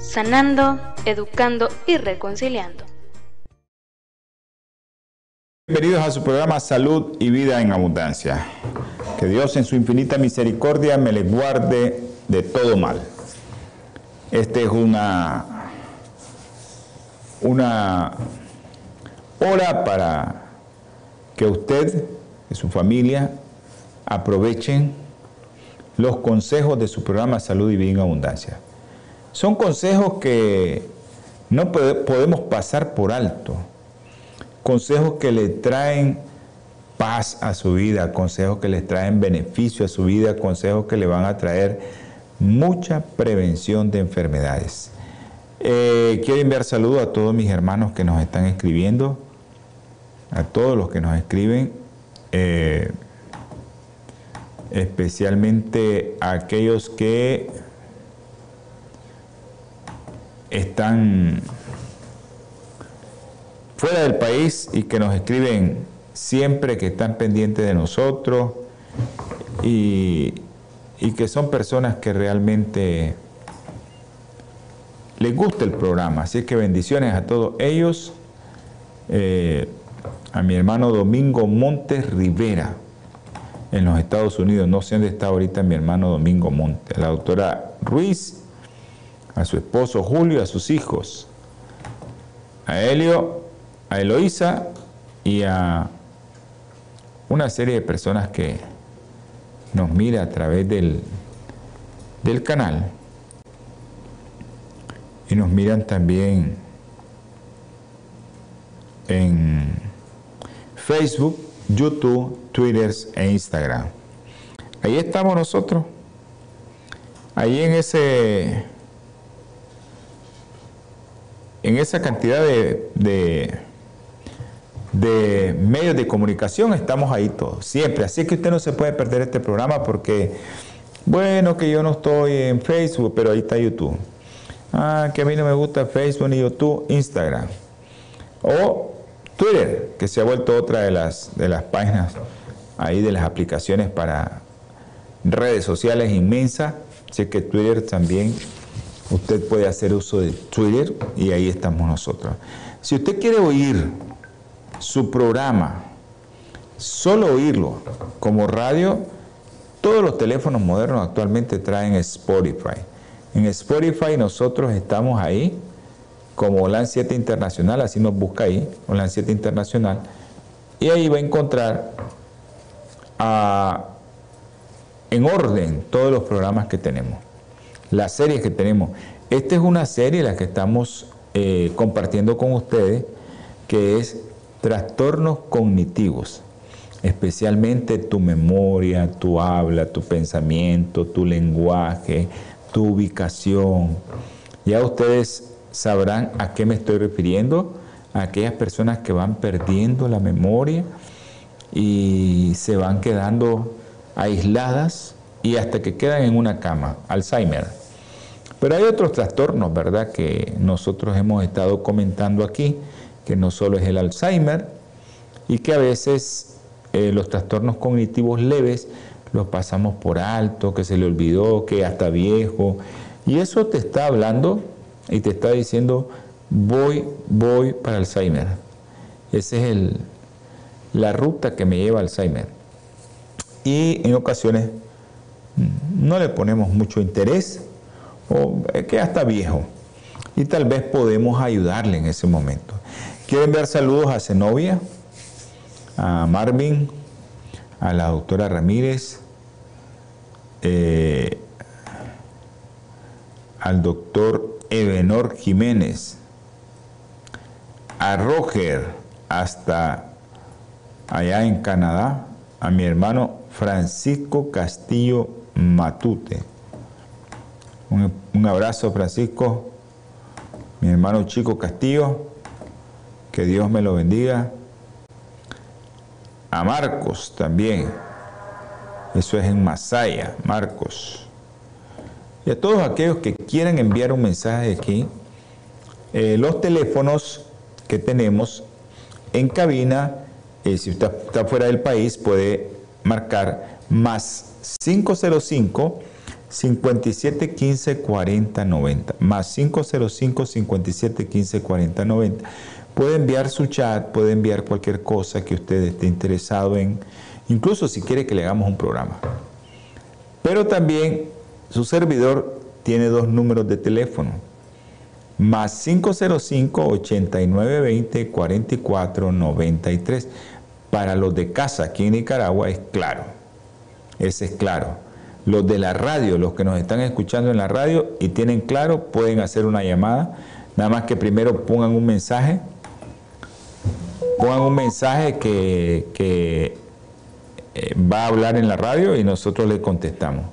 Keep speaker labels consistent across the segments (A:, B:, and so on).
A: sanando, educando y reconciliando.
B: Bienvenidos a su programa Salud y Vida en Abundancia. Que Dios en su infinita misericordia me les guarde de todo mal. Esta es una, una hora para que usted y su familia aprovechen los consejos de su programa Salud y Vida en Abundancia. Son consejos que no podemos pasar por alto. Consejos que le traen paz a su vida, consejos que les traen beneficio a su vida, consejos que le van a traer mucha prevención de enfermedades. Eh, quiero enviar saludos a todos mis hermanos que nos están escribiendo, a todos los que nos escriben. Eh, especialmente a aquellos que están fuera del país y que nos escriben siempre, que están pendientes de nosotros y, que son personas que realmente les gusta el programa. Así que bendiciones a todos ellos. Eh, a mi hermano Domingo Montes Rivera en los Estados Unidos. No sé dónde está ahorita mi hermano Domingo Monte. La doctora Ruiz, a su esposo Julio, a sus hijos, a Helio, a Eloísa y a una serie de personas que nos mira a través del, del canal y nos miran también en Facebook, YouTube, Twitter e Instagram. Ahí estamos nosotros. Ahí en ese en esa cantidad de, de, medios de comunicación estamos ahí todos, siempre. Así que usted no se puede perder este programa porque, bueno, que yo no estoy en Facebook, pero ahí está YouTube. Ah, que a mí no me gusta Facebook ni YouTube, Instagram. O Twitter, que se ha vuelto otra de las, de las páginas ahí de las aplicaciones para redes sociales inmensa. Así que Twitter también, usted puede hacer uso de Twitter y ahí estamos nosotros. Si usted quiere oír su programa, solo oírlo como radio, todos los teléfonos modernos actualmente traen Spotify. En Spotify nosotros estamos ahí como OLAN 7 Internacional, así nos busca ahí, OLAN 7 Internacional, y ahí va a encontrar en orden todos los programas que tenemos, las series que tenemos. Esta es una serie la que estamos eh, compartiendo con ustedes, que es trastornos cognitivos, especialmente tu memoria, tu habla, tu pensamiento, tu lenguaje, tu ubicación. Ya ustedes sabrán a qué me estoy refiriendo, a aquellas personas que van perdiendo la memoria y se van quedando aisladas y hasta que quedan en una cama, Alzheimer. Pero hay otros trastornos, ¿verdad?, que nosotros hemos estado comentando aquí, que no solo es el Alzheimer y que a veces eh, los trastornos cognitivos leves los pasamos por alto, que se le olvidó, que hasta viejo, y eso te está hablando y te está diciendo, voy, voy para Alzheimer. Esa es el, la ruta que me lleva a Alzheimer. Y en ocasiones mm, no le ponemos mucho interés o que ya está viejo. Y tal vez podemos ayudarle en ese momento. Quiero enviar saludos a Zenobia, a Marvin, a la doctora Ramírez, eh, al doctor Ebenor Jiménez, a Roger hasta allá en Canadá, a mi hermano Francisco Castillo Matute. Un, abrazo, Francisco, mi hermano Chico Castillo, que Dios me lo bendiga. A Marcos también, eso es en Masaya, Marcos. Y a todos aquellos que quieran enviar un mensaje aquí, eh, los teléfonos que tenemos en cabina, eh, si usted está fuera del país, puede marcar más 505 57 15 40 90 más 505 57 15 40 90 puede enviar su chat puede enviar cualquier cosa que usted esté interesado en incluso si quiere que le hagamos un programa. Pero también su servidor tiene dos números de teléfono más 505 8920 44 93 para los de casa aquí en Nicaragua es claro ese es claro los de la radio, los que nos están escuchando en la radio y tienen claro, pueden hacer una llamada. Nada más que primero pongan un mensaje. Pongan un mensaje que, eh, va a hablar en la radio y nosotros le contestamos.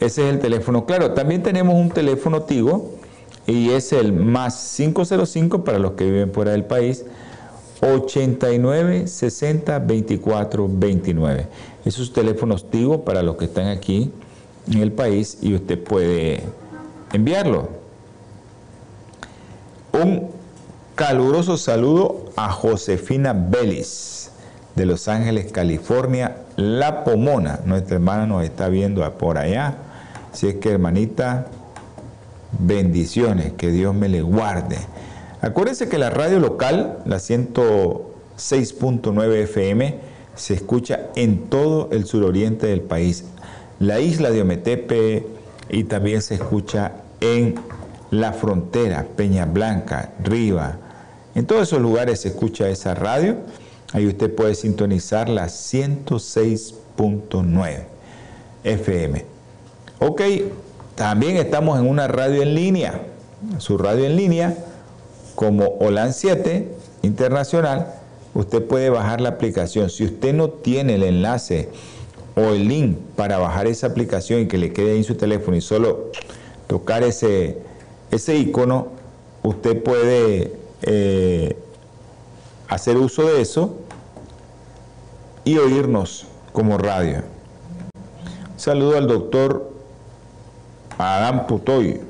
B: Ese es el teléfono claro. También tenemos un teléfono Tigo y es el más 505 para los que viven fuera del país. 89 60 24 29. Esos teléfonos Tigo para los que están aquí en el país y usted puede enviarlo. Un caluroso saludo a Josefina Vélez de Los Ángeles, California, La Pomona. Nuestra hermana nos está viendo por allá. Así es que hermanita, bendiciones, que Dios me le guarde. Acuérdense que la radio local, la 106.9 FM, se escucha en todo el suroriente del país. La isla de Ometepe y también se escucha en la frontera, Peña Blanca, Riva. En todos esos lugares se escucha esa radio. Ahí usted puede sintonizar la 106.9 FM. Ok, también estamos en una radio en línea. Su radio en línea como OLAN 7 internacional, usted puede bajar la aplicación. Si usted no tiene el enlace o el link para bajar esa aplicación y que le quede en su teléfono y solo tocar ese, ese icono, usted puede eh, hacer uso de eso y oírnos como radio. saludo al doctor Adam Putoy.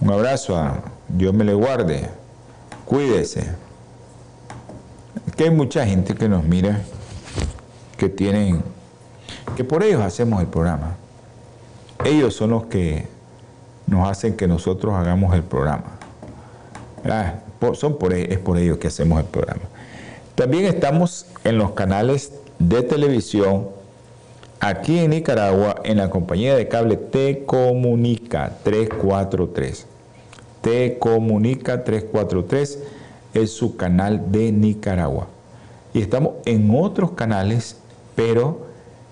B: Un abrazo a Dios me le guarde. Cuídese. Que hay mucha gente que nos mira, que tienen, que por ellos hacemos el programa. Ellos son los que nos hacen que nosotros hagamos el programa. son por, e, es por ellos que hacemos el programa. También estamos en los canales de televisión aquí en Nicaragua en la compañía de cable Te Comunica 343. Te Comunica 343 es su canal de Nicaragua. Y estamos en otros canales, pero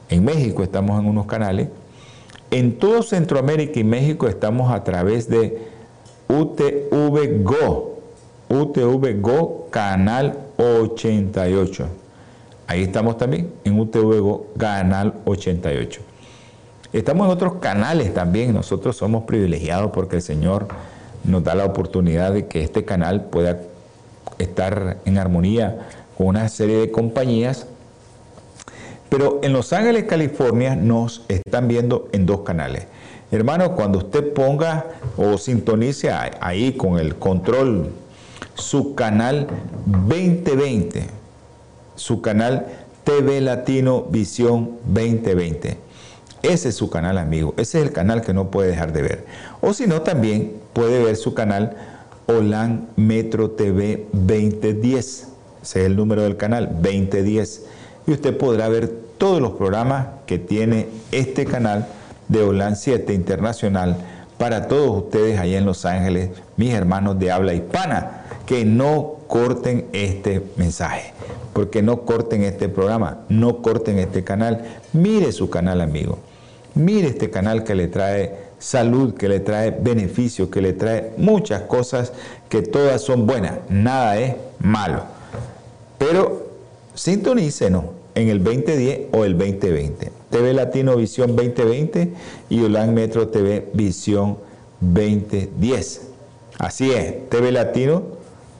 B: en México estamos en unos canales. En todo Centroamérica y México estamos a través de UTV Go. UTV Go, canal 88. Ahí estamos también en UTV Go, canal 88. Estamos en otros canales también. Nosotros somos privilegiados porque el Señor nos da la oportunidad de que este canal pueda estar en armonía con una serie de compañías. Pero en Los Ángeles, California, nos están viendo en dos canales. Hermano, cuando usted ponga o sintonice ahí con el control su canal 2020, su canal TV Latino Visión 2020. Ese es su canal, amigo. Ese es el canal que no puede dejar de ver. O si no, también puede ver su canal OLAN Metro TV 2010. Ese es el número del canal, 2010. Y usted podrá ver todos los programas que tiene este canal de OLAN 7 Internacional para todos ustedes allá en Los Ángeles, mis hermanos de habla hispana, que no corten este mensaje, porque no corten este programa, no corten este canal. Mire su canal, amigo. Mire este canal que le trae salud, que le trae beneficio, que le trae muchas cosas que todas son buenas, nada es malo. Pero sintonícenos en el 2010 o el 2020. TV Latino Visión 2020 y Olan Metro TV Visión 2010. Así es, TV Latino,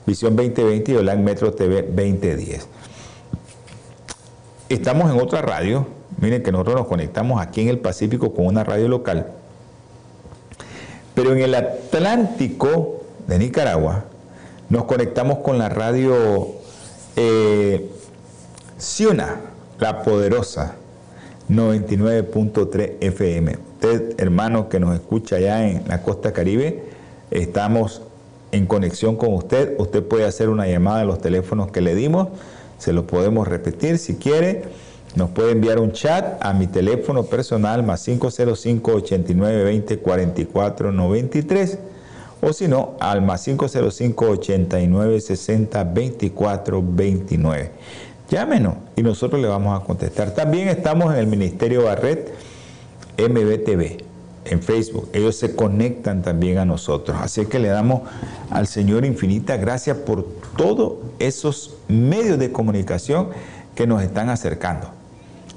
B: Visión 2020 y Olan Metro TV 2010. Estamos en otra radio, miren que nosotros nos conectamos aquí en el Pacífico con una radio local, pero en el Atlántico de Nicaragua nos conectamos con la radio eh, la poderosa 99.3 FM. Usted, hermano que nos escucha allá en la costa caribe, estamos en conexión con usted. Usted puede hacer una llamada a los teléfonos que le dimos. Se los podemos repetir si quiere. Nos puede enviar un chat a mi teléfono personal más 505 89 20 44 93 o si no al más 505 89 60 24 29. Llámenos y nosotros le vamos a contestar. También estamos en el Ministerio Barret MBTV en Facebook. Ellos se conectan también a nosotros. Así que le damos al Señor infinita gracias por todos esos medios de comunicación que nos están acercando.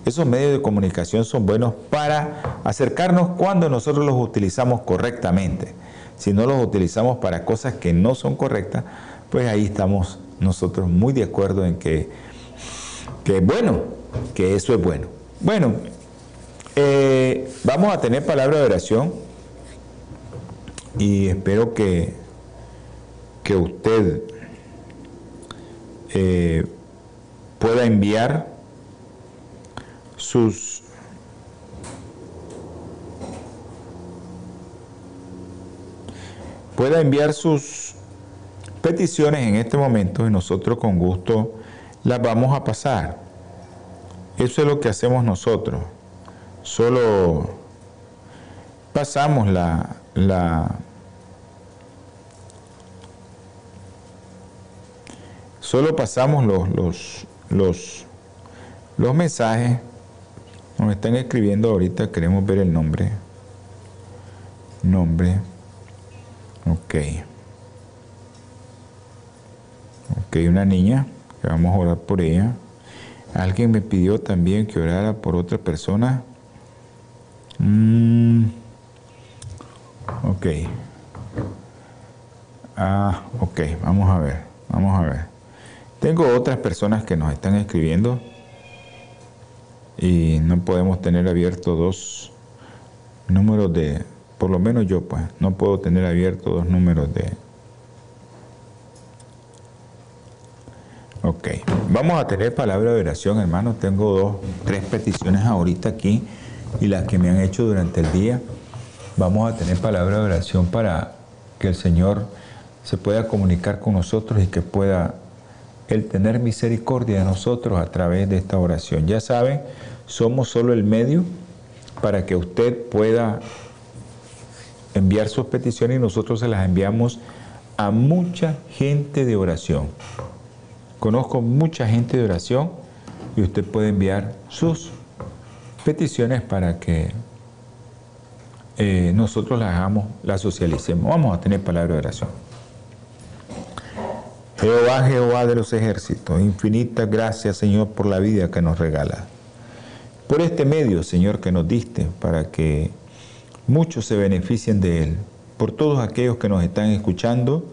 B: Esos medios de comunicación son buenos para acercarnos cuando nosotros los utilizamos correctamente. Si no los utilizamos para cosas que no son correctas, pues ahí estamos nosotros muy de acuerdo en que, que bueno, que eso es bueno. Bueno, eh, vamos a tener palabra de oración y espero que, que usted eh, pueda enviar sus pueda enviar sus peticiones en este momento y nosotros con gusto las vamos a pasar. Eso es lo que hacemos nosotros solo pasamos la, la solo pasamos los, los, los, los mensajes. Nos están escribiendo ahorita, queremos ver el nombre. Nombre. Ok. Ok, una niña, vamos a orar por ella. Alguien me pidió también que orara por otra persona. Mm. Ok. Ah, ok, vamos a ver, vamos a ver. Tengo otras personas que nos están escribiendo y no podemos tener abiertos dos números de, por lo menos yo pues, no puedo tener abiertos dos números de... Ok, vamos a tener palabra de oración, hermano. Tengo dos, tres peticiones ahorita aquí y las que me han hecho durante el día. Vamos a tener palabra de oración para que el Señor se pueda comunicar con nosotros y que pueda Él tener misericordia de nosotros a través de esta oración. Ya saben, somos solo el medio para que usted pueda enviar sus peticiones y nosotros se las enviamos a mucha gente de oración. Conozco mucha gente de oración y usted puede enviar sus peticiones para que eh, nosotros las hagamos, las socialicemos. Vamos a tener palabra de oración. Jehová, Jehová de los ejércitos, infinita gracias, Señor, por la vida que nos regala. Por este medio, Señor, que nos diste para que muchos se beneficien de él. Por todos aquellos que nos están escuchando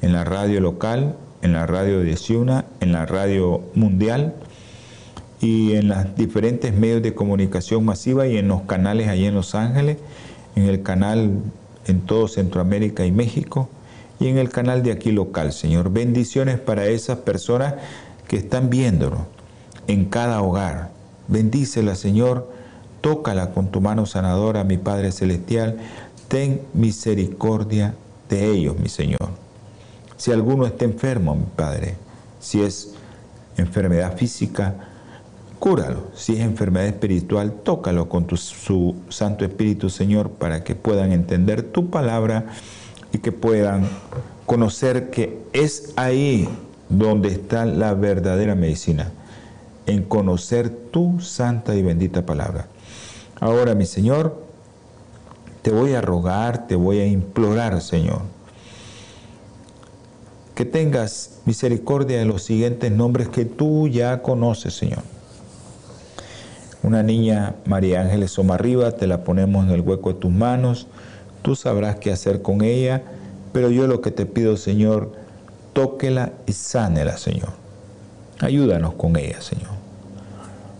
B: en la radio local, en la radio de Ciuna, en la radio mundial y en los diferentes medios de comunicación masiva y en los canales allí en Los Ángeles, en el canal en todo Centroamérica y México y en el canal de aquí local, Señor. Bendiciones para esas personas que están viéndonos en cada hogar. Bendícela, Señor. Tócala con tu mano sanadora, mi Padre Celestial. Ten misericordia de ellos, mi Señor. Si alguno está enfermo, mi Padre, si es enfermedad física, cúralo. Si es enfermedad espiritual, tócalo con tu, su Santo Espíritu, Señor, para que puedan entender tu palabra y que puedan conocer que es ahí donde está la verdadera medicina, en conocer tu santa y bendita palabra. Ahora, mi Señor, te voy a rogar, te voy a implorar, Señor, que tengas misericordia de los siguientes nombres que tú ya conoces, Señor una niña María Ángeles Somarriba, te la ponemos en el hueco de tus manos, tú sabrás qué hacer con ella Pero yo lo que te pido, Señor, tóquela y sánela, Señor. Ayúdanos con ella, Señor.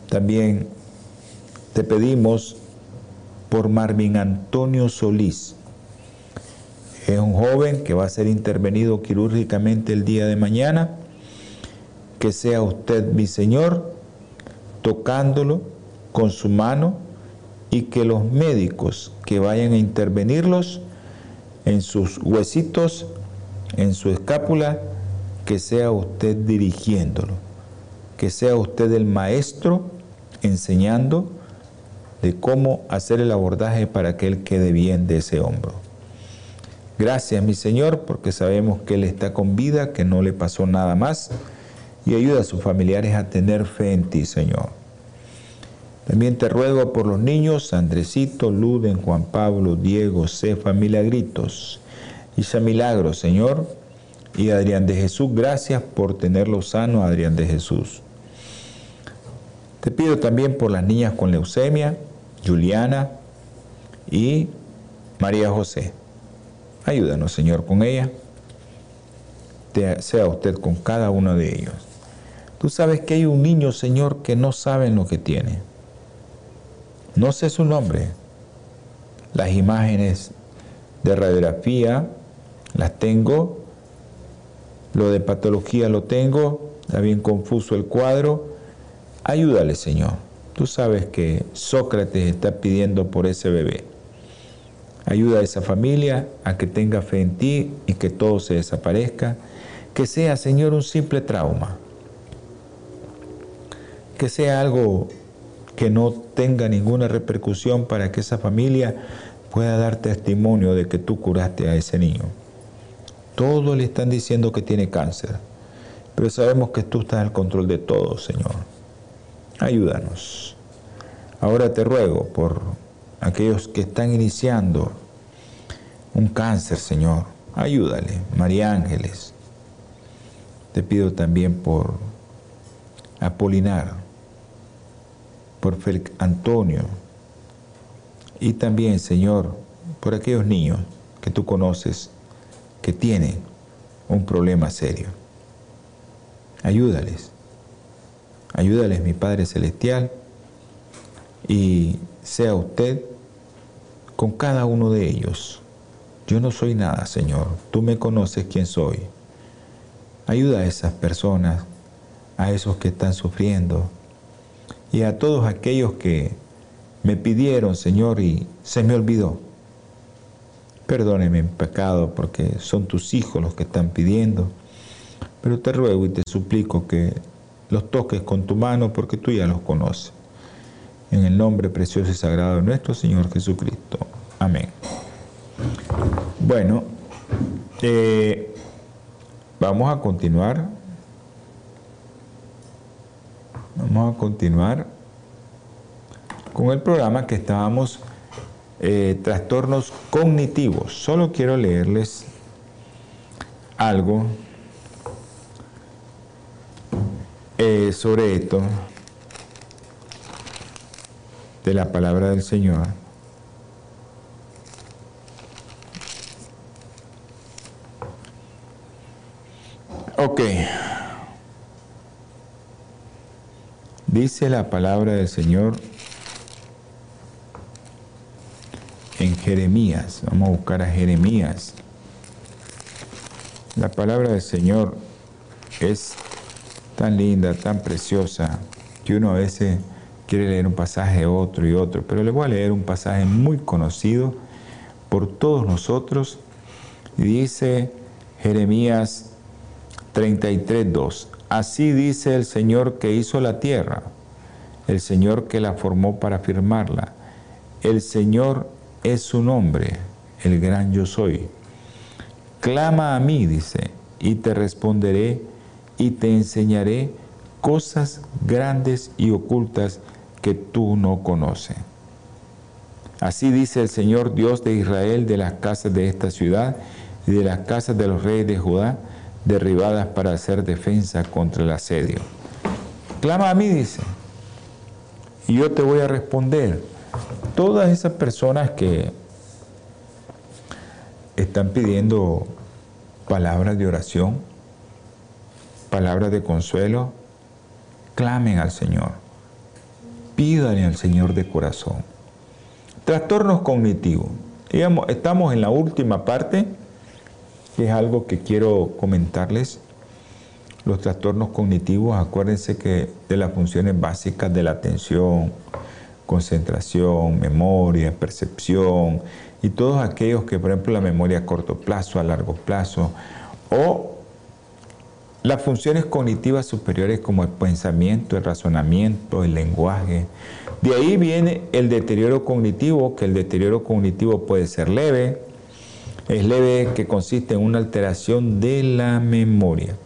B: También te pedimos por Marvin Antonio Solís. Es un joven que va a ser intervenido quirúrgicamente el día de mañana. Que sea usted, mi Señor, tocándolo con su mano y que los médicos que vayan a intervenirlos en sus huesitos, en su escápula, que sea usted dirigiéndolo, que sea usted el maestro enseñando de cómo hacer el abordaje para que él quede bien de ese hombro. Gracias mi Señor porque sabemos que Él está con vida, que no le pasó nada más y ayuda a sus familiares a tener fe en ti, Señor. También te ruego por los niños, Andresito, Luden, Juan Pablo, Diego, Cefa, Milagritos, Isa Milagros, Señor, y Adrián de Jesús, gracias por tenerlo sano, Adrián de Jesús. Te pido también por las niñas con leucemia, Juliana y María José. Ayúdanos, Señor, con ella. sea usted con cada uno de ellos. Tú sabes que hay un niño, Señor, que no sabe lo que tiene. No sé su nombre. Las imágenes de radiografía las tengo. Lo de patología lo tengo. Está bien confuso el cuadro. Ayúdale, Señor. Tú sabes que Sócrates está pidiendo por ese bebé. Ayuda a esa familia a que tenga fe en ti y que todo se desaparezca. Que sea, Señor, un simple trauma. Que sea algo que no tenga ninguna repercusión para que esa familia pueda dar testimonio de que tú curaste a ese niño. Todos le están diciendo que tiene cáncer, pero sabemos que tú estás al control de todo, Señor. Ayúdanos. Ahora te ruego por aquellos que están iniciando un cáncer, Señor. Ayúdale, María Ángeles. Te pido también por Apolinar, por Félix Antonio y también, Señor, por aquellos niños que tú conoces que tienen un problema serio. Ayúdales. Ayúdales, mi Padre Celestial, y sea usted con cada uno de ellos. Yo no soy nada, Señor. Tú me conoces quién soy. Ayuda a esas personas, a esos que están sufriendo y a todos aquellos que me pidieron, Señor, y se me olvidó. Perdóneme mi pecado porque son tus hijos los que están pidiendo, pero te ruego y te suplico que los toques con tu mano porque tú ya los conoces. En el nombre precioso y sagrado de nuestro Señor Jesucristo. Amén. Bueno, eh, vamos a continuar. Vamos a continuar con el programa que estábamos eh, trastornos cognitivos. Solo quiero leerles algo Eh, sobre esto de la palabra del Señor. Ok. Dice la palabra del Señor en Jeremías. Vamos a buscar a Jeremías. La palabra del Señor es tan linda, tan preciosa, que uno a veces quiere leer un pasaje otro y otro, pero le voy a leer un pasaje muy conocido por todos nosotros. Dice Jeremías 33.2, así dice el Señor que hizo la tierra, el Señor que la formó para firmarla, el Señor es su nombre, el gran yo soy. Clama a mí, dice, y te responderé y te enseñaré cosas grandes y ocultas que tú no conoces. Así dice el Señor Dios de Israel de las casas de esta ciudad y de las casas de los reyes de Judá, derribadas para hacer defensa contra el asedio. Clama a mí, dice, y yo te voy a responder. Todas esas personas que están pidiendo palabras de oración, palabras de consuelo, clamen al Señor, pídanle al Señor de corazón. Trastornos cognitivos. Estamos en la última parte, es algo que quiero comentarles. Los trastornos cognitivos, acuérdense que de las funciones básicas de la atención, concentración, memoria, percepción y todos aquellos que, por ejemplo, la memoria a corto plazo, a largo plazo, o las funciones cognitivas superiores como el pensamiento, el razonamiento, el lenguaje. De ahí viene el deterioro cognitivo, que el deterioro cognitivo puede ser leve. Es leve que consiste en una alteración de la memoria.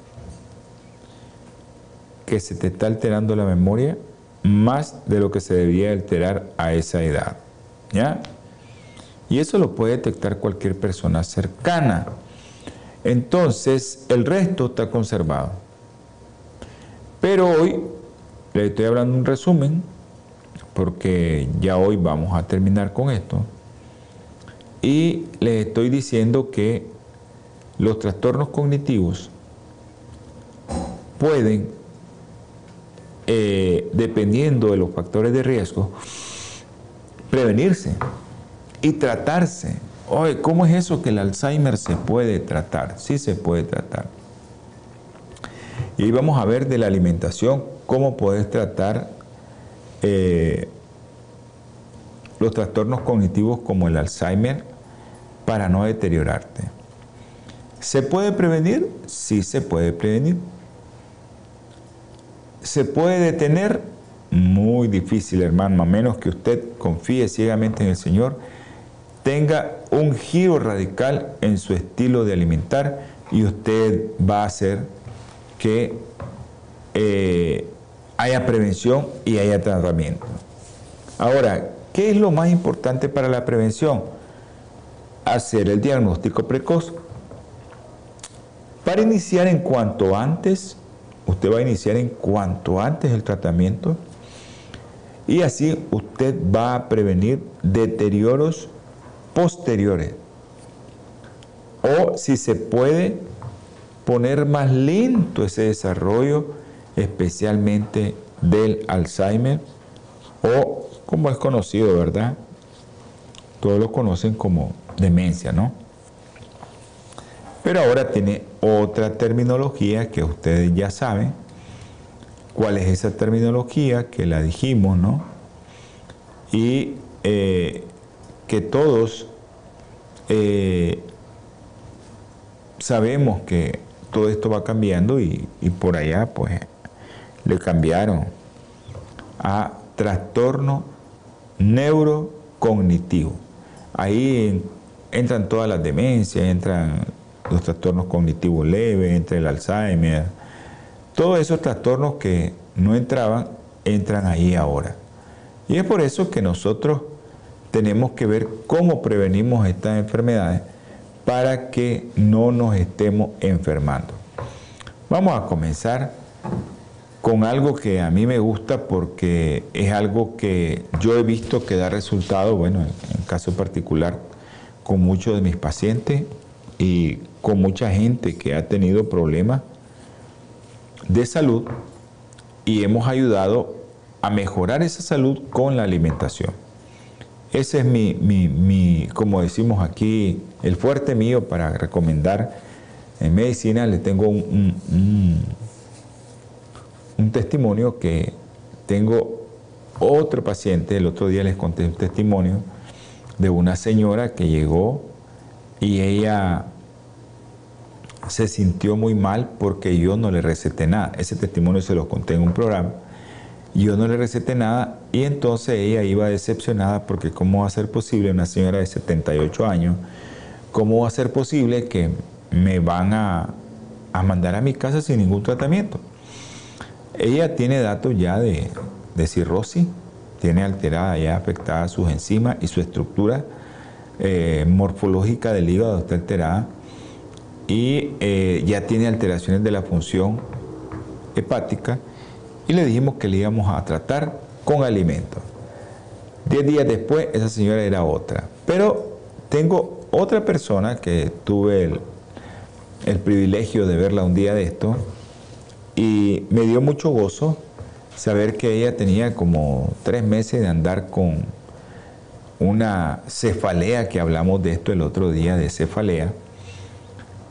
B: Que se te está alterando la memoria más de lo que se debería alterar a esa edad. ¿Ya? Y eso lo puede detectar cualquier persona cercana. Entonces, el resto está conservado. Pero hoy le estoy hablando un resumen, porque ya hoy vamos a terminar con esto. Y le estoy diciendo que los trastornos cognitivos pueden eh, dependiendo de los factores de riesgo, prevenirse y tratarse. Oye, ¿cómo es eso que el Alzheimer se puede tratar? Sí se puede tratar. Y vamos a ver de la alimentación cómo puedes tratar eh, los trastornos cognitivos como el Alzheimer para no deteriorarte. ¿Se puede prevenir? Sí se puede prevenir. ¿Se puede detener? Muy difícil, hermano, a menos que usted confíe ciegamente en el Señor, tenga un giro radical en su estilo de alimentar y usted va a hacer que eh, haya prevención y haya tratamiento. Ahora, ¿qué es lo más importante para la prevención? Hacer el diagnóstico precoz. Para iniciar en cuanto antes, Usted va a iniciar en cuanto antes el tratamiento y así usted va a prevenir deterioros posteriores. O si se puede poner más lento ese desarrollo, especialmente del Alzheimer o como es conocido, ¿verdad? Todos lo conocen como demencia, ¿no? Pero ahora tiene otra terminología que ustedes ya saben. ¿Cuál es esa terminología? Que la dijimos, ¿no? Y eh, que todos eh, sabemos que todo esto va cambiando y, y por allá pues le cambiaron a trastorno neurocognitivo. Ahí entran todas las demencias, entran los trastornos cognitivos leves, entre el Alzheimer, todos esos trastornos que no entraban, entran ahí ahora. Y es por eso que nosotros tenemos que ver cómo prevenimos estas enfermedades para que no nos estemos enfermando. Vamos a comenzar con algo que a mí me gusta porque es algo que yo he visto que da resultado, bueno, en caso particular, con muchos de mis pacientes y con mucha gente que ha tenido problemas de salud y hemos ayudado a mejorar esa salud con la alimentación. Ese es mi, como decimos aquí, el fuerte mío para recomendar en medicina. Le tengo un, un testimonio que tengo otro paciente, el otro día les conté un testimonio de una señora que llegó y ella se sintió muy mal porque yo no le receté nada. Ese testimonio se lo conté en un programa. Yo no le receté nada y entonces ella iba decepcionada porque cómo va a ser posible, una señora de 78 años, cómo va a ser posible que me van a, mandar a mi casa sin ningún tratamiento. Ella tiene datos ya de, cirrosis, tiene alterada ya afectada sus enzimas y su estructura eh, morfológica del hígado está alterada y eh, ya tiene alteraciones de la función hepática y le dijimos que le íbamos a tratar con alimentos. Diez días después esa señora era otra. Pero tengo otra persona que tuve el privilegio de verla un día de esto y me dio mucho gozo saber que ella tenía como tres meses de andar con una cefalea, que hablamos de esto el otro día, de cefalea,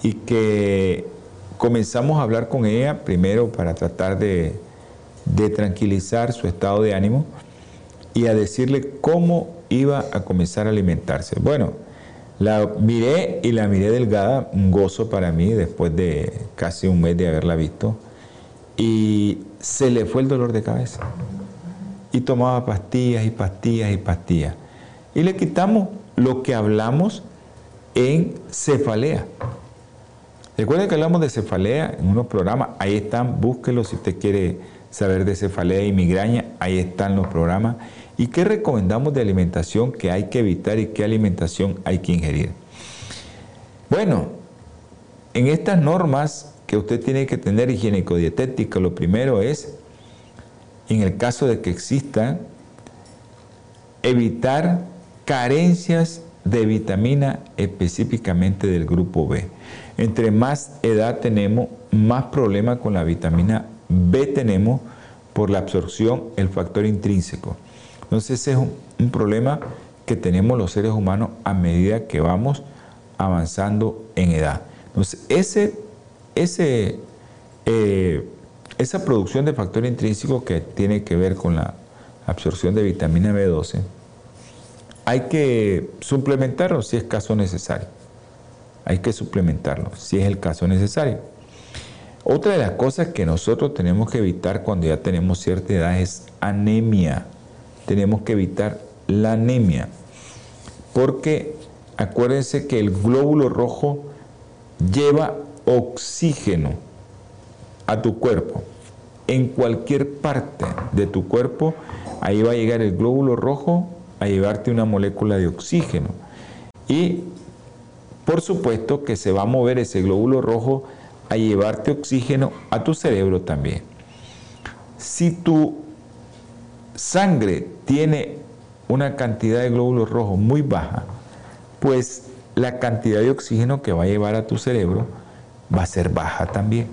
B: y que comenzamos a hablar con ella primero para tratar de, de tranquilizar su estado de ánimo y a decirle cómo iba a comenzar a alimentarse. Bueno, la miré y la miré delgada, un gozo para mí después de casi un mes de haberla visto, y se le fue el dolor de cabeza. Y tomaba pastillas y pastillas y pastillas. Y le quitamos lo que hablamos en cefalea. Recuerden que hablamos de cefalea en unos programas, ahí están, búsquelo si usted quiere saber de cefalea y migraña, ahí están los programas. ¿Y qué recomendamos de alimentación que hay que evitar y qué alimentación hay que ingerir? Bueno, en estas normas que usted tiene que tener higiénico-dietética, lo primero es, en el caso de que exista, evitar carencias de vitamina específicamente del grupo B. Entre más edad tenemos, más problema con la vitamina B tenemos por la absorción, el factor intrínseco. Entonces ese es un, problema que tenemos los seres humanos a medida que vamos avanzando en edad. Entonces ese, ese, eh, esa producción de factor intrínseco que tiene que ver con la absorción de vitamina B12, hay que suplementarlo si es caso necesario. Hay que suplementarlo si es el caso necesario. Otra de las cosas que nosotros tenemos que evitar cuando ya tenemos cierta edad es anemia tenemos que evitar la anemia, porque acuérdense que el glóbulo rojo lleva oxígeno a tu cuerpo. En cualquier parte de tu cuerpo, ahí va a llegar el glóbulo rojo a llevarte una molécula de oxígeno. Y por supuesto que se va a mover ese glóbulo rojo a llevarte oxígeno a tu cerebro también. Si tu sangre tiene una cantidad de glóbulos rojos muy baja, pues la cantidad de oxígeno que va a llevar a tu cerebro va a ser baja también.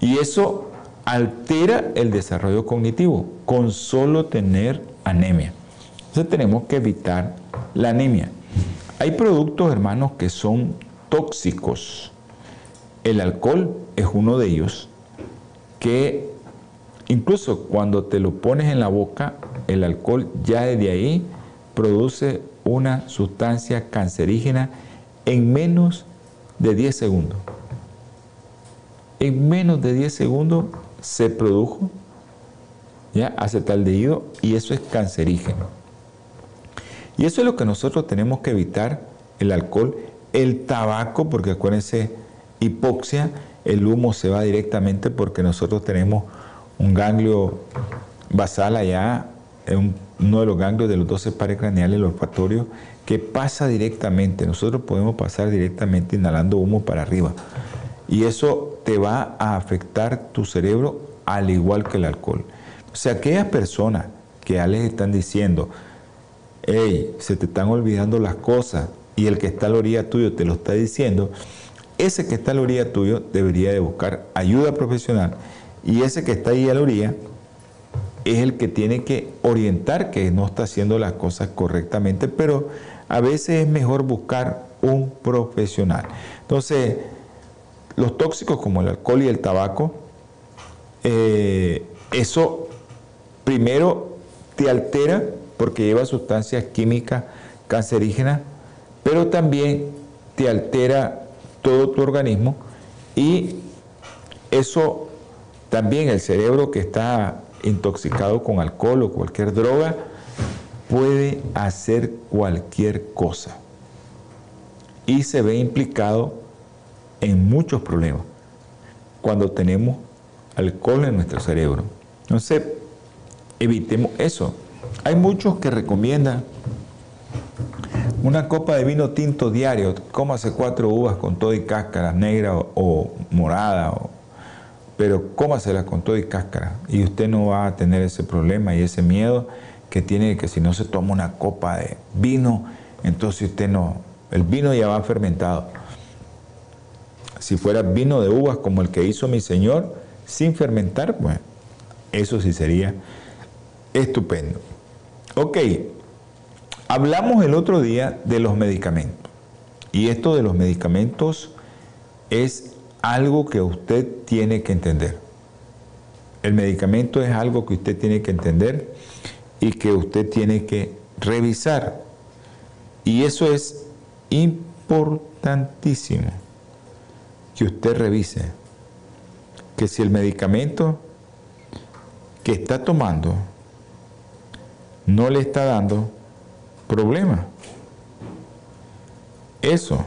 B: Y eso altera el desarrollo cognitivo con solo tener anemia. Entonces tenemos que evitar la anemia. Hay productos, hermanos, que son tóxicos. El alcohol es uno de ellos que Incluso cuando te lo pones en la boca, el alcohol ya desde ahí produce una sustancia cancerígena en menos de 10 segundos. En menos de 10 segundos se produjo ya acetaldehído y eso es cancerígeno. Y eso es lo que nosotros tenemos que evitar, el alcohol, el tabaco, porque acuérdense, hipoxia, el humo se va directamente porque nosotros tenemos un ganglio basal allá, uno de los ganglios de los 12 pares craneales, el olfatorio, que pasa directamente. Nosotros podemos pasar directamente inhalando humo para arriba. Y eso te va a afectar tu cerebro al igual que el alcohol. O sea, aquellas personas que ya les están diciendo, hey, se te están olvidando las cosas y el que está a la orilla tuyo te lo está diciendo, ese que está a la orilla tuyo debería de buscar ayuda profesional y ese que está ahí a la orilla es el que tiene que orientar que no está haciendo las cosas correctamente, pero a veces es mejor buscar un profesional. Entonces, los tóxicos como el alcohol y el tabaco, eh, eso primero te altera porque lleva sustancias químicas cancerígenas, pero también te altera todo tu organismo y eso también el cerebro que está intoxicado con alcohol o cualquier droga puede hacer cualquier cosa. Y se ve implicado en muchos problemas cuando tenemos alcohol en nuestro cerebro. Entonces, evitemos eso. Hay muchos que recomiendan una copa de vino tinto diario, cómase cuatro uvas con todo y cáscara negra o, morada o pero cómasela con todo y cáscara y usted no va a tener ese problema y ese miedo que tiene que si no se toma una copa de vino, entonces usted no, el vino ya va fermentado. Si fuera vino de uvas como el que hizo mi Señor, sin fermentar, bueno, eso sí sería estupendo. Ok, hablamos el otro día de los medicamentos. Y esto de los medicamentos es algo que usted tiene que entender. El medicamento es algo que usted tiene que entender y que usted tiene que revisar. Y eso es importantísimo que usted revise que si el medicamento que está tomando no le está dando problema. Eso.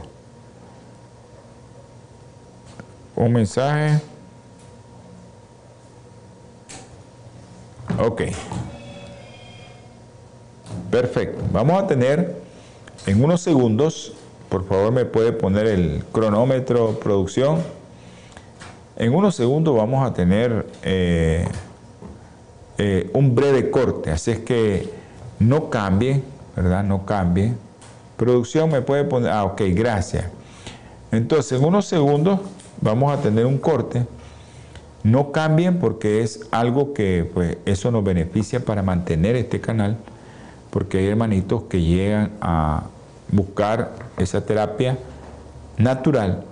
B: Un mensaje. Ok. Perfecto. Vamos a tener en unos segundos, por favor me puede poner el cronómetro producción. En unos segundos vamos a tener eh, eh, un breve corte, así es que no cambie, ¿verdad? No cambie. Producción me puede poner, ah, ok, gracias. Entonces, en unos segundos vamos a tener un corte. No cambien porque es algo que pues eso nos beneficia para mantener este canal, porque hay hermanitos que llegan a buscar esa terapia natural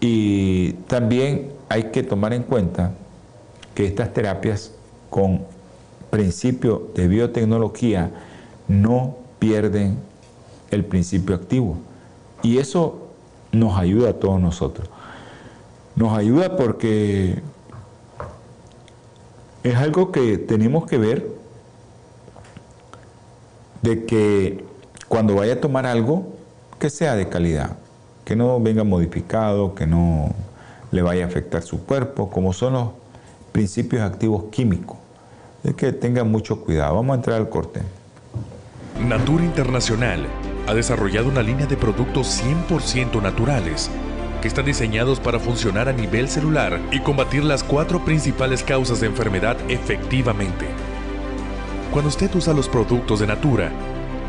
B: y también hay que tomar en cuenta que estas terapias con principio de biotecnología no pierden el principio activo. Y eso nos ayuda a todos nosotros. Nos ayuda porque es algo que tenemos que ver de que cuando vaya a tomar algo, que sea de calidad que no venga modificado, que no le vaya a afectar su cuerpo, como son los principios activos químicos. Es que tengan mucho cuidado. Vamos a entrar al corte.
C: Natura Internacional ha desarrollado una línea de productos 100% naturales que están diseñados para funcionar a nivel celular y combatir las cuatro principales causas de enfermedad efectivamente. Cuando usted usa los productos de Natura,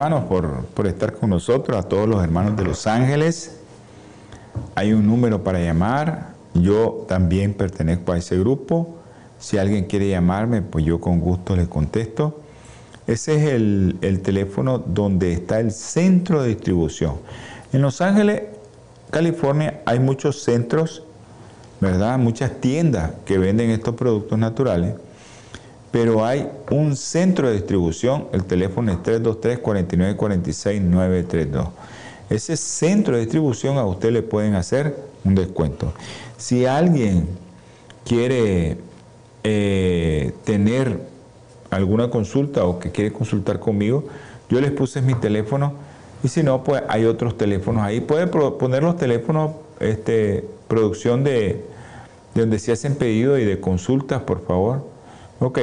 B: Hermanos por, por, estar con nosotros, a todos los hermanos de Los Ángeles. Hay un número para llamar. Yo también pertenezco a ese grupo. Si alguien quiere llamarme, pues yo con gusto le contesto. Ese es el, el teléfono donde está el centro de distribución. En Los Ángeles, California, hay muchos centros, ¿verdad? Muchas tiendas que venden estos productos naturales pero hay un centro de distribución, el teléfono es 323-4946-932. Ese centro de distribución a usted le pueden hacer un descuento. Si alguien quiere eh, tener alguna consulta o que quiere consultar conmigo, yo les puse mi teléfono y si no, pues hay otros teléfonos ahí. Puede poner los teléfonos, este, producción de, de donde se hacen pedidos y de consultas, por favor. Ok,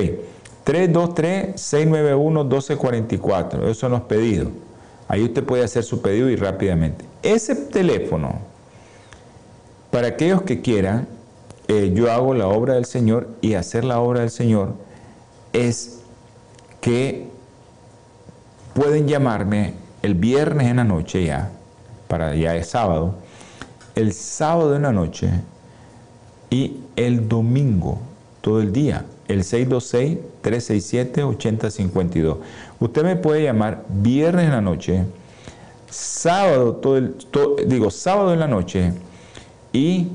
B: 323-691-1244, esos son los pedidos. Ahí usted puede hacer su pedido y rápidamente. Ese teléfono, para aquellos que quieran, eh, yo hago la obra del Señor y hacer la obra del Señor es que pueden llamarme el viernes en la noche ya, para ya es sábado, el sábado en la noche y el domingo todo el día el 626-367-8052. Usted me puede llamar viernes en la noche, sábado, todo el, digo, sábado en la noche y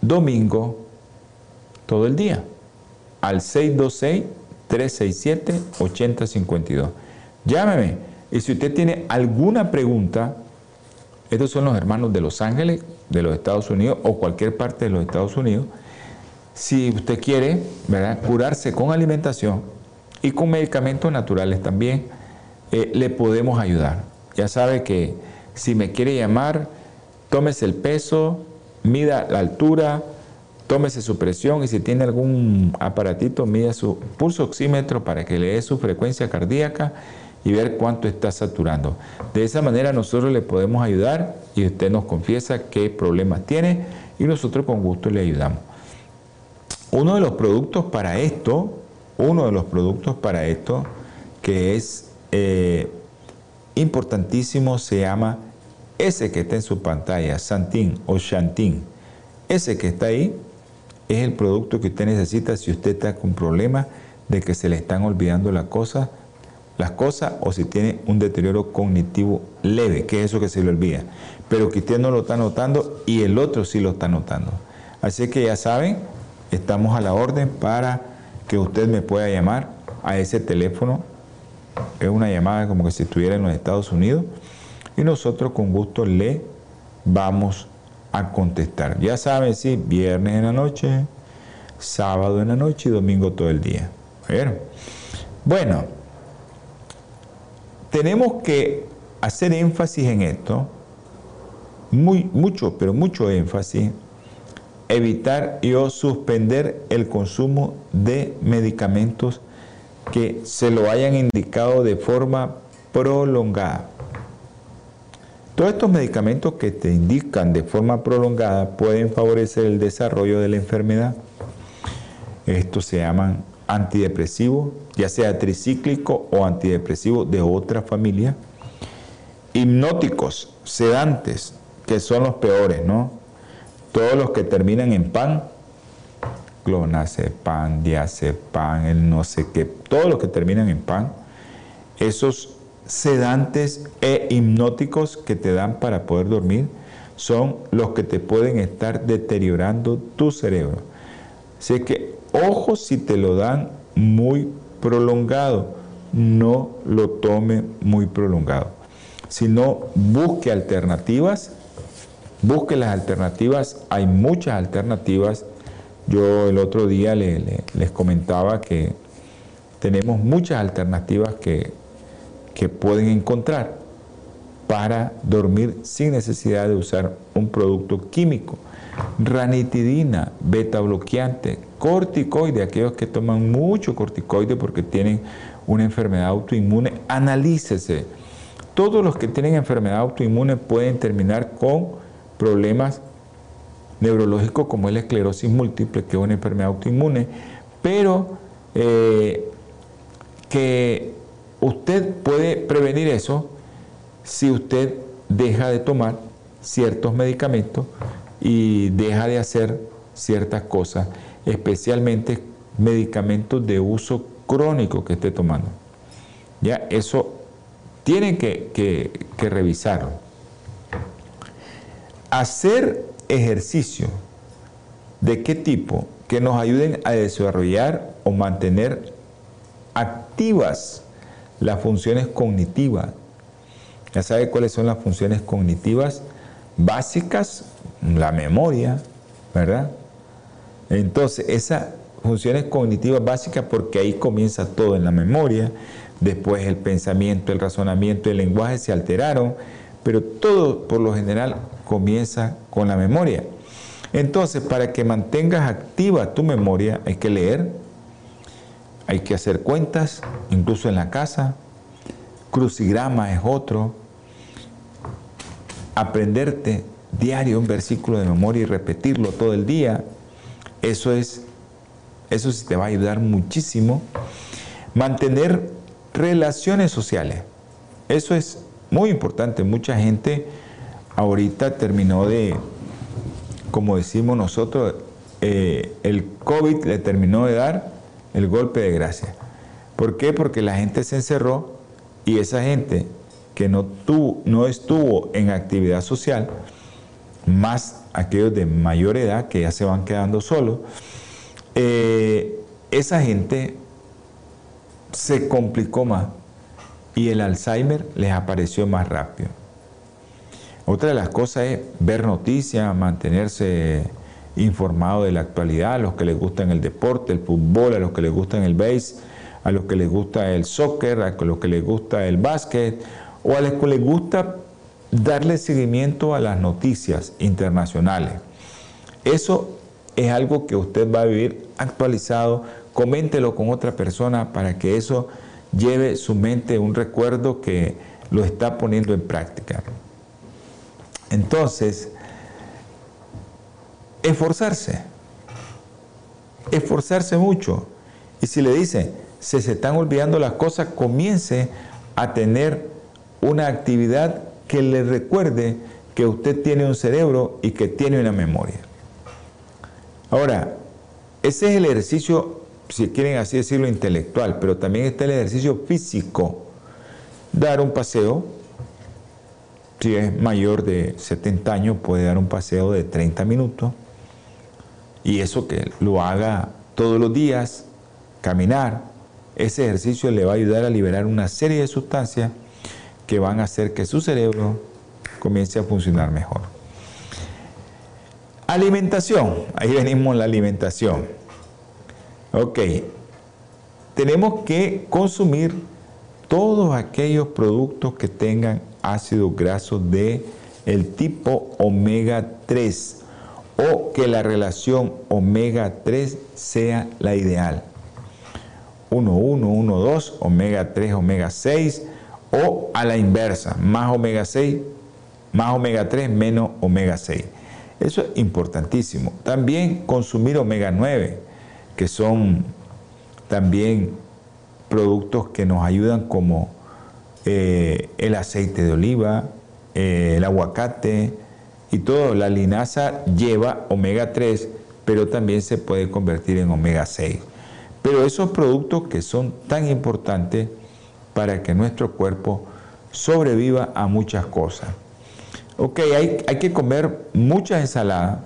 B: domingo todo el día al 626-367-8052. Llámeme y si usted tiene alguna pregunta, estos son los hermanos de Los Ángeles, de los Estados Unidos o cualquier parte de los Estados Unidos si usted quiere curarse con alimentación y con medicamentos naturales también, eh, le podemos ayudar. Ya sabe que si me quiere llamar, tómese el peso, mida la altura, tómese su presión y si tiene algún aparatito, mida su pulso oxímetro para que le dé su frecuencia cardíaca y ver cuánto está saturando. De esa manera nosotros le podemos ayudar y usted nos confiesa qué problemas tiene y nosotros con gusto le ayudamos. Uno de los productos para esto, uno de los productos para esto que es eh, importantísimo se llama ese que está en su pantalla, Santin o Shantin. Ese que está ahí es el producto que usted necesita si usted está con problemas de que se le están olvidando las cosas, las cosas o si tiene un deterioro cognitivo leve, que es eso que se le olvida, pero que usted no lo está notando y el otro sí lo está notando. Así que ya saben, estamos a la orden para que usted me pueda llamar a ese teléfono. Es una llamada como que si estuviera en los Estados Unidos y nosotros con gusto le vamos a contestar. Ya saben, sí, viernes en la noche, sábado en la noche y domingo todo el día. Bueno, tenemos que hacer énfasis en esto, muy, mucho, pero mucho énfasis, evitar o suspender el consumo de medicamentos que se lo hayan indicado de forma prolongada. Todos estos medicamentos que te indican de forma prolongada pueden favorecer el desarrollo de la enfermedad. Estos se llaman antidepresivos, ya sea tricíclico o antidepresivo de otra familia. Hipnóticos, sedantes, que son los peores, ¿no? Todos los que terminan en pan, clonazepam, diazepam, el no sé qué, todos los que terminan en pan, esos sedantes e hipnóticos que te dan para poder dormir son los que te pueden estar deteriorando tu cerebro. Así que ojo si te lo dan muy prolongado, no lo tome muy prolongado, sino busque alternativas, busque las alternativas, hay muchas alternativas. Yo el otro día les comentaba que tenemos muchas alternativas que que pueden encontrar para dormir sin necesidad de usar un producto químico. Ranitidina, beta bloqueante, corticoide, aquellos que toman mucho corticoide porque tienen una enfermedad autoinmune, analícese. Todos los que tienen enfermedad autoinmune pueden terminar con problemas neurológicos como la esclerosis múltiple, que es una enfermedad autoinmune, pero eh, que Usted puede prevenir eso si usted deja de tomar ciertos medicamentos y deja de hacer ciertas cosas, especialmente medicamentos de uso crónico que esté tomando. Ya, eso tienen que, que revisarlo. Hacer ejercicio. De qué tipo que nos ayuden a desarrollar o mantener activas las funciones cognitivas. Ya sabe cuáles son las funciones cognitivas básicas, la memoria, ¿verdad? Entonces, esas funciones cognitivas básicas, porque ahí comienza todo en la memoria, después el pensamiento, el razonamiento, el lenguaje se alteraron, pero todo por lo general comienza con la memoria. Entonces, para que mantengas activa tu memoria, hay que leer, hay que hacer cuentas, incluso en la casa. Crucigrama es otro. Aprenderte diario un versículo de memoria y repetirlo todo el día. Eso es, eso sí te va a ayudar muchísimo. Mantener relaciones sociales. Eso es muy importante. Mucha gente ahorita terminó de, como decimos nosotros, eh, el COVID le terminó de dar el golpe de gracia. ¿Por qué? Porque la gente se encerró y esa gente que no, no estuvo en actividad social, más aquellos de mayor edad que ya se van quedando solos, eh, esa gente se complicó más y el Alzheimer les apareció más rápido. Otra de las cosas es ver noticias, mantenerse informado de la actualidad, a los que les gustan el deporte, el fútbol, a los que les gustan el base, a los que les gusta el soccer, a los que les gusta el básquet, o a los que les gusta darle seguimiento a las noticias internacionales. Eso es algo que usted va a vivir actualizado. Coméntelo con otra persona para que eso lleve su mente un recuerdo que lo está poniendo en práctica. Entonces, esforzarse, esforzarse mucho. Y si le dice, se se están olvidando las cosas, comience a tener una actividad que le recuerde que usted tiene un cerebro y que tiene una memoria. Ahora, ese es el ejercicio, si quieren así decirlo, intelectual, pero también está el ejercicio físico. Dar un paseo, si es mayor de 70 años, puede dar un paseo de 30 minutos. Y eso que lo haga todos los días, caminar, ese ejercicio le va a ayudar a liberar una serie de sustancias que van a hacer que su cerebro comience a funcionar mejor. Alimentación, ahí venimos la alimentación. Ok, tenemos que consumir todos aquellos productos que tengan ácidos grasos de el tipo omega 3 o que la relación omega 3 sea la ideal. 1, 1, 1, 2, omega 3, omega 6 o a la inversa, más omega 6, más omega 3, menos omega 6. Eso es importantísimo. También consumir omega 9, que son también productos que nos ayudan como eh, el aceite de oliva, eh, el aguacate y todo. La linaza lleva omega 3, pero también se puede convertir en omega 6. Pero esos productos que son tan importantes para que nuestro cuerpo sobreviva a muchas cosas. Ok, hay, hay que comer mucha ensalada,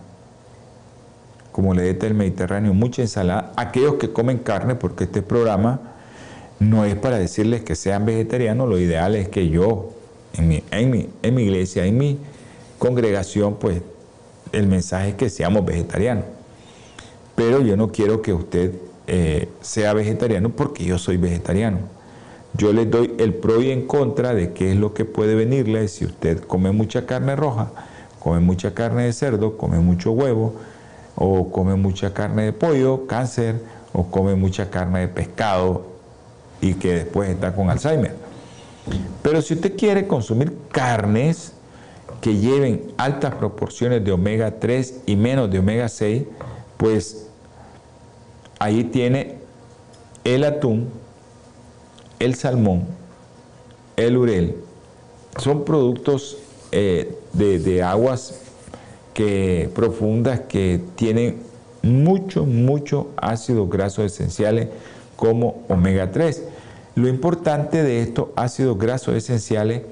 B: como le dice el Mediterráneo, mucha ensalada. Aquellos que comen carne, porque este programa no es para decirles que sean vegetarianos, lo ideal es que yo, en mi, en mi, en mi iglesia, en mi congregación, pues el mensaje es que seamos vegetarianos. Pero yo no quiero que usted eh, sea vegetariano porque yo soy vegetariano. Yo les doy el pro y en contra de qué es lo que puede venirle si usted come mucha carne roja, come mucha carne de cerdo, come mucho huevo, o come mucha carne de pollo, cáncer, o come mucha carne de pescado y que después está con Alzheimer. Pero si usted quiere consumir carnes que lleven altas proporciones de omega 3 y menos de omega 6, pues ahí tiene el atún, el salmón, el urel. Son productos eh, de, aguas que, profundas que tienen mucho, mucho ácidos grasos esenciales como omega 3. Lo importante de estos ácidos grasos esenciales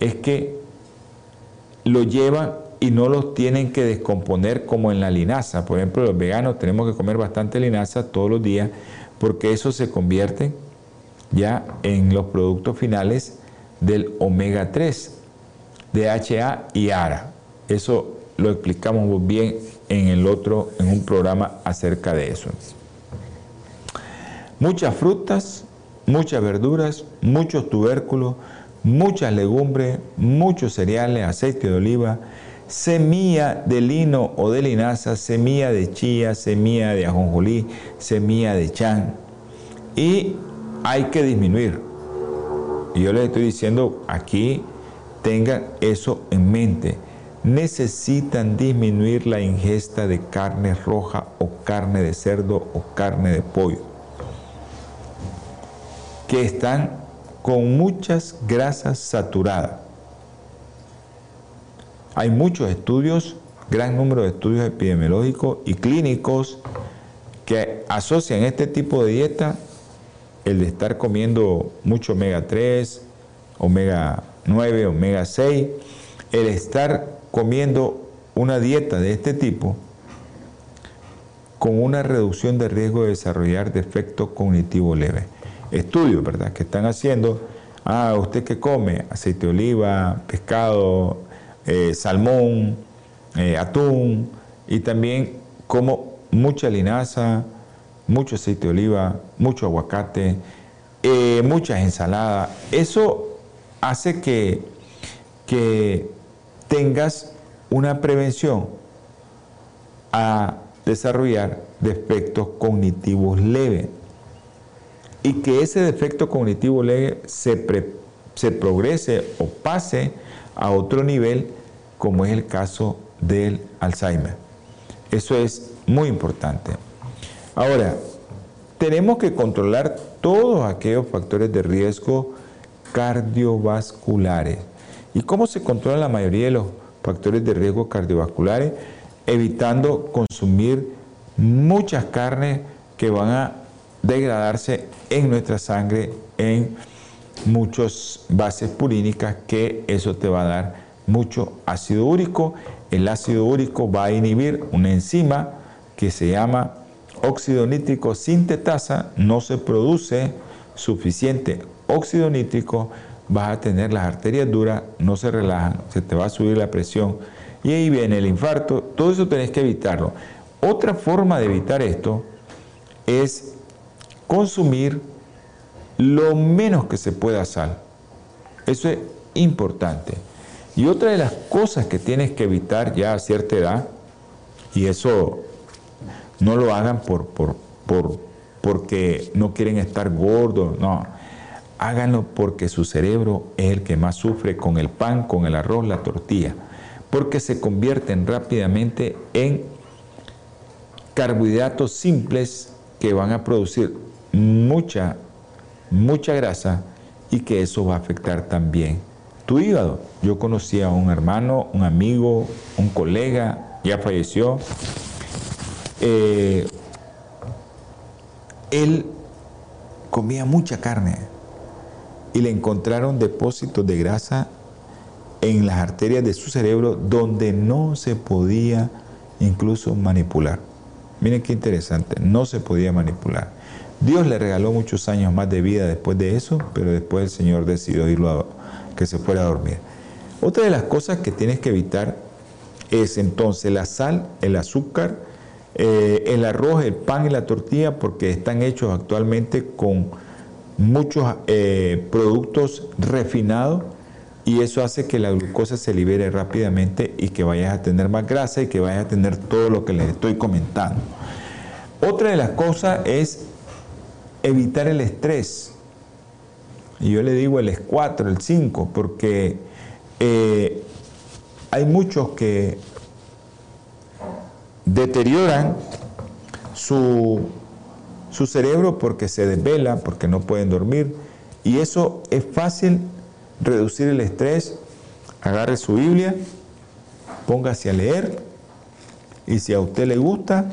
B: es que lo llevan y no los tienen que descomponer como en la linaza. Por ejemplo, los veganos tenemos que comer bastante linaza todos los días porque eso se convierte ya en los productos finales del omega 3, DHA y ARA. Eso lo explicamos bien en el otro, en un programa acerca de eso. Muchas frutas, muchas verduras, muchos tubérculos, muchas legumbres, muchos cereales, aceite de oliva, semilla de lino o de linaza, semilla de chía, semilla de ajonjolí, semilla de chan. Y hay que disminuir. Y yo les estoy diciendo aquí, tengan eso en mente. Necesitan disminuir la ingesta de carne roja o carne de cerdo o carne de pollo, que están con muchas grasas saturadas. Hay muchos estudios, gran número de estudios epidemiológicos y clínicos que asocian este tipo de dieta, el de estar comiendo mucho omega 3, omega 9, omega 6, el estar comiendo una dieta de este tipo con una reducción de riesgo de desarrollar defecto cognitivo leve. Estudios, ¿verdad?, que están haciendo, ah, usted que come aceite de oliva, pescado, eh, salmón, eh, atún y también como mucha linaza, mucho aceite de oliva, mucho aguacate, eh, muchas ensaladas. Eso hace que, que tengas una prevención a desarrollar defectos cognitivos leves y que ese defecto cognitivo leve se, se progrese o pase a otro nivel como es el caso del Alzheimer. Eso es muy importante. Ahora, tenemos que controlar todos aquellos factores de riesgo cardiovasculares. ¿Y cómo se controla la mayoría de los factores de riesgo cardiovasculares? Evitando consumir muchas carnes que van a degradarse en nuestra sangre en muchas bases purínicas que eso te va a dar mucho ácido úrico. El ácido úrico va a inhibir una enzima que se llama óxido nítrico sintetasa, no se produce suficiente óxido nítrico, vas a tener las arterias duras, no se relajan, se te va a subir la presión y ahí viene el infarto, todo eso tenés que evitarlo. Otra forma de evitar esto es consumir lo menos que se pueda sal. Eso es importante. Y otra de las cosas que tienes que evitar ya a cierta edad, y eso no lo hagan por, por, por, porque no quieren estar gordos, no. Háganlo porque su cerebro es el que más sufre con el pan, con el arroz, la tortilla, porque se convierten rápidamente en carbohidratos simples que van a producir mucha, mucha grasa y que eso va a afectar también tu hígado. Yo conocí a un hermano, un amigo, un colega, ya falleció. Eh, él comía mucha carne y le encontraron depósitos de grasa en las arterias de su cerebro donde no se podía incluso manipular. Miren qué interesante, no se podía manipular. Dios le regaló muchos años más de vida después de eso, pero después el Señor decidió irlo a, que se fuera a dormir. Otra de las cosas que tienes que evitar es entonces la sal, el azúcar, eh, el arroz, el pan y la tortilla, porque están hechos actualmente con muchos eh, productos refinados y eso hace que la glucosa se libere rápidamente y que vayas a tener más grasa y que vayas a tener todo lo que les estoy comentando. Otra de las cosas es evitar el estrés. Y yo le digo el 4, el 5, porque eh, hay muchos que deterioran su, su cerebro porque se desvela, porque no pueden dormir. Y eso es fácil reducir el estrés. Agarre su Biblia, póngase a leer y si a usted le gusta,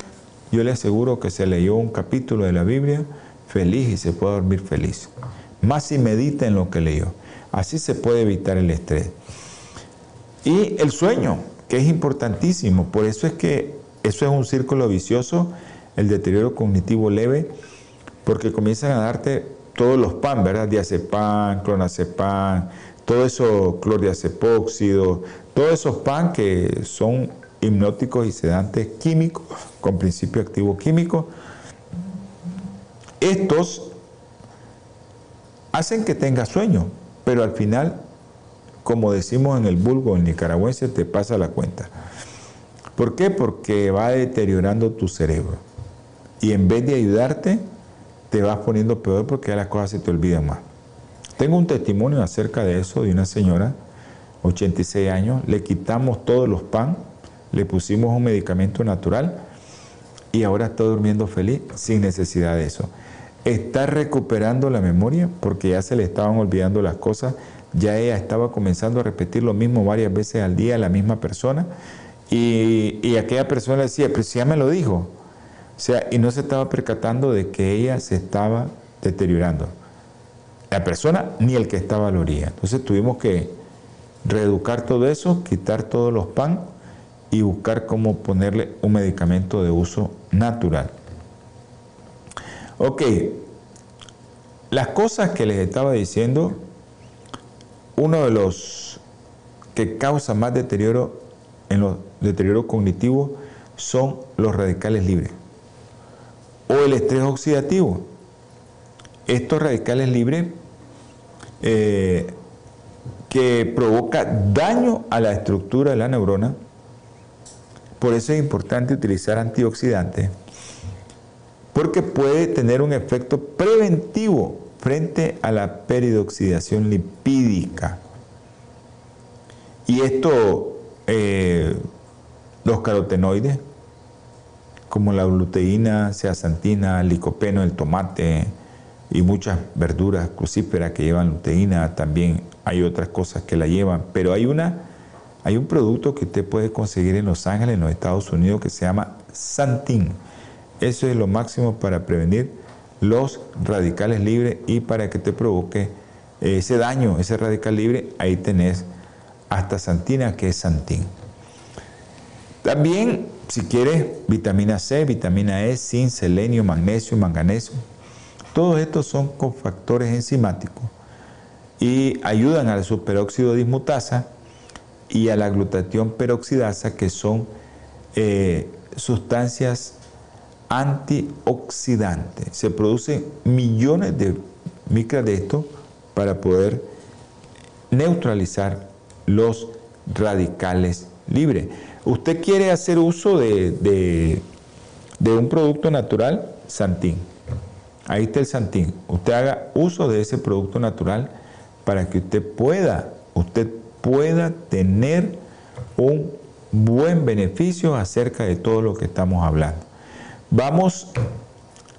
B: yo le aseguro que se leyó un capítulo de la Biblia feliz y se puede dormir feliz más si medita en lo que leyó. Así se puede evitar el estrés. Y el sueño, que es importantísimo. Por eso es que eso es un círculo vicioso, el deterioro cognitivo leve, porque comienzan a darte todos los PAN, ¿verdad? Diazepam, clonazepam, todo eso, clordiazepóxido, todos esos PAN que son hipnóticos y sedantes químicos, con principio activo químico. Estos hacen que tengas sueño, pero al final, como decimos en el vulgo, el nicaragüense, te pasa la cuenta. ¿Por qué? Porque va deteriorando tu cerebro. Y en vez de ayudarte, te vas poniendo peor porque ya las cosas se te olvidan más. Tengo un testimonio acerca de eso de una señora, 86 años, le quitamos todos los pan, le pusimos un medicamento natural y ahora está durmiendo feliz sin necesidad de eso. Está recuperando la memoria porque ya se le estaban olvidando las cosas, ya ella estaba comenzando a repetir lo mismo varias veces al día a la misma persona. Y, aquella persona decía, pero si ya me lo dijo, sea, y no se estaba percatando de que ella se estaba deteriorando. La persona ni el que estaba lo haría. Entonces tuvimos que reeducar todo eso, quitar todos los pan y buscar cómo ponerle un medicamento de uso natural. Ok, las cosas que les estaba diciendo, uno de los que causa más deterioro en los deterioros cognitivos son los radicales libres o el estrés oxidativo. Estos radicales libres eh, que provoca daño a la estructura de la neurona, Por eso es importante utilizar antioxidantes, porque puede tener un efecto preventivo frente a la peridoxidación lipídica. Y esto, eh, los carotenoides, como la gluteína, zeaxantina, licopeno, el tomate y muchas verduras crucíferas que llevan luteína, también hay otras cosas que la llevan, pero hay una hay un producto que usted puede conseguir en Los Ángeles, en los Estados Unidos, que se llama Santin. Eso es lo máximo para prevenir los radicales libres y para que te provoque ese daño, ese radical libre, ahí tenés hasta Santina, que es Santin. También, si quieres, vitamina C, vitamina E, zinc, selenio, magnesio, manganeso. Todos estos son cofactores enzimáticos y ayudan al superóxido dismutasa y a la glutatión peroxidasa, que son eh, sustancias antioxidantes. Se producen millones de micras de esto para poder neutralizar los radicales libres. ¿Usted quiere hacer uso de, de un producto natural? Santín. Ahí está el Santín. Usted haga uso de ese producto natural para que usted pueda, usted pueda tener un buen beneficio acerca de todo lo que estamos hablando. Vamos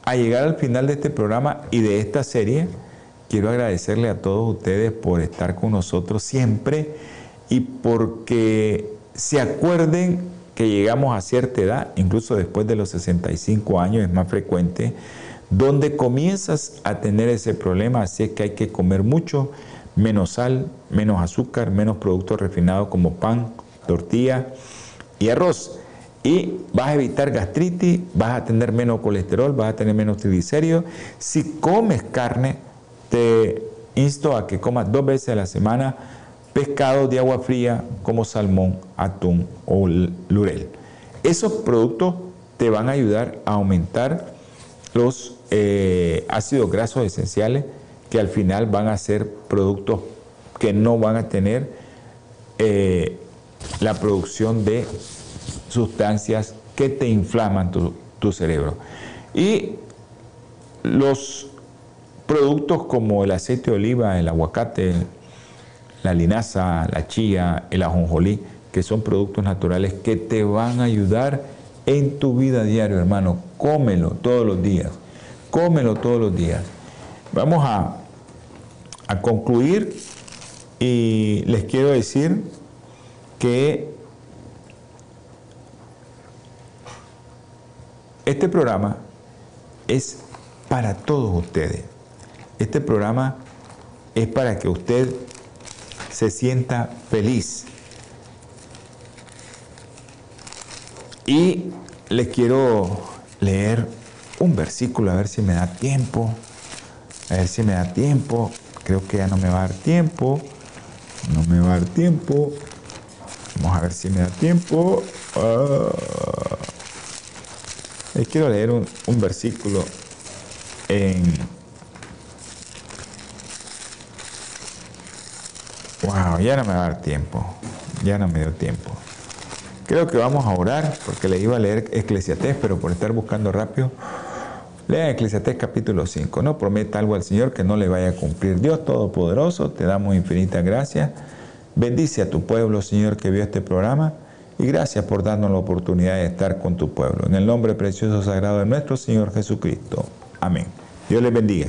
B: a llegar al final de este programa y de esta serie. Quiero agradecerle a todos ustedes por estar con nosotros siempre y porque se acuerden que llegamos a cierta edad, incluso después de los 65 años es más frecuente, donde comienzas a tener ese problema, así es que hay que comer mucho menos sal, menos azúcar, menos productos refinados como pan, tortilla y arroz. Y vas a evitar gastritis, vas a tener menos colesterol, vas a tener menos triglicéridos. Si comes carne, te insto a que comas dos veces a la semana pescado de agua fría como salmón, atún o lurel. Esos productos te van a ayudar a aumentar los eh, ácidos grasos esenciales que al final van a ser productos que no van a tener eh, la producción de sustancias que te inflaman tu, tu cerebro. Y los productos como el aceite de oliva, el aguacate, la linaza, la chía, el ajonjolí, que son productos naturales que te van a ayudar en tu vida diaria, hermano. Cómelo todos los días. Cómelo todos los días. Vamos a a concluir y les quiero decir que este programa es para todos ustedes. Este programa es para que usted se sienta feliz. Y les quiero leer un versículo, a ver si me da tiempo. A ver si me da tiempo. Creo que ya no me va a dar tiempo. No me va a dar tiempo. Vamos a ver si me da tiempo. Ah. Les quiero leer un, un versículo en... ya no me va a dar tiempo. Ya no me dio tiempo. Creo que vamos a orar porque le iba a leer Eclesiastés, pero por estar buscando rápido Lea Eclesiastés capítulo 5. No prometa algo al Señor que no le vaya a cumplir. Dios Todopoderoso, te damos infinitas gracias. Bendice a tu pueblo, Señor, que vio este programa. Y gracias por darnos la oportunidad de estar con tu pueblo. En el nombre precioso sagrado de nuestro Señor Jesucristo. Amén. Dios les bendiga.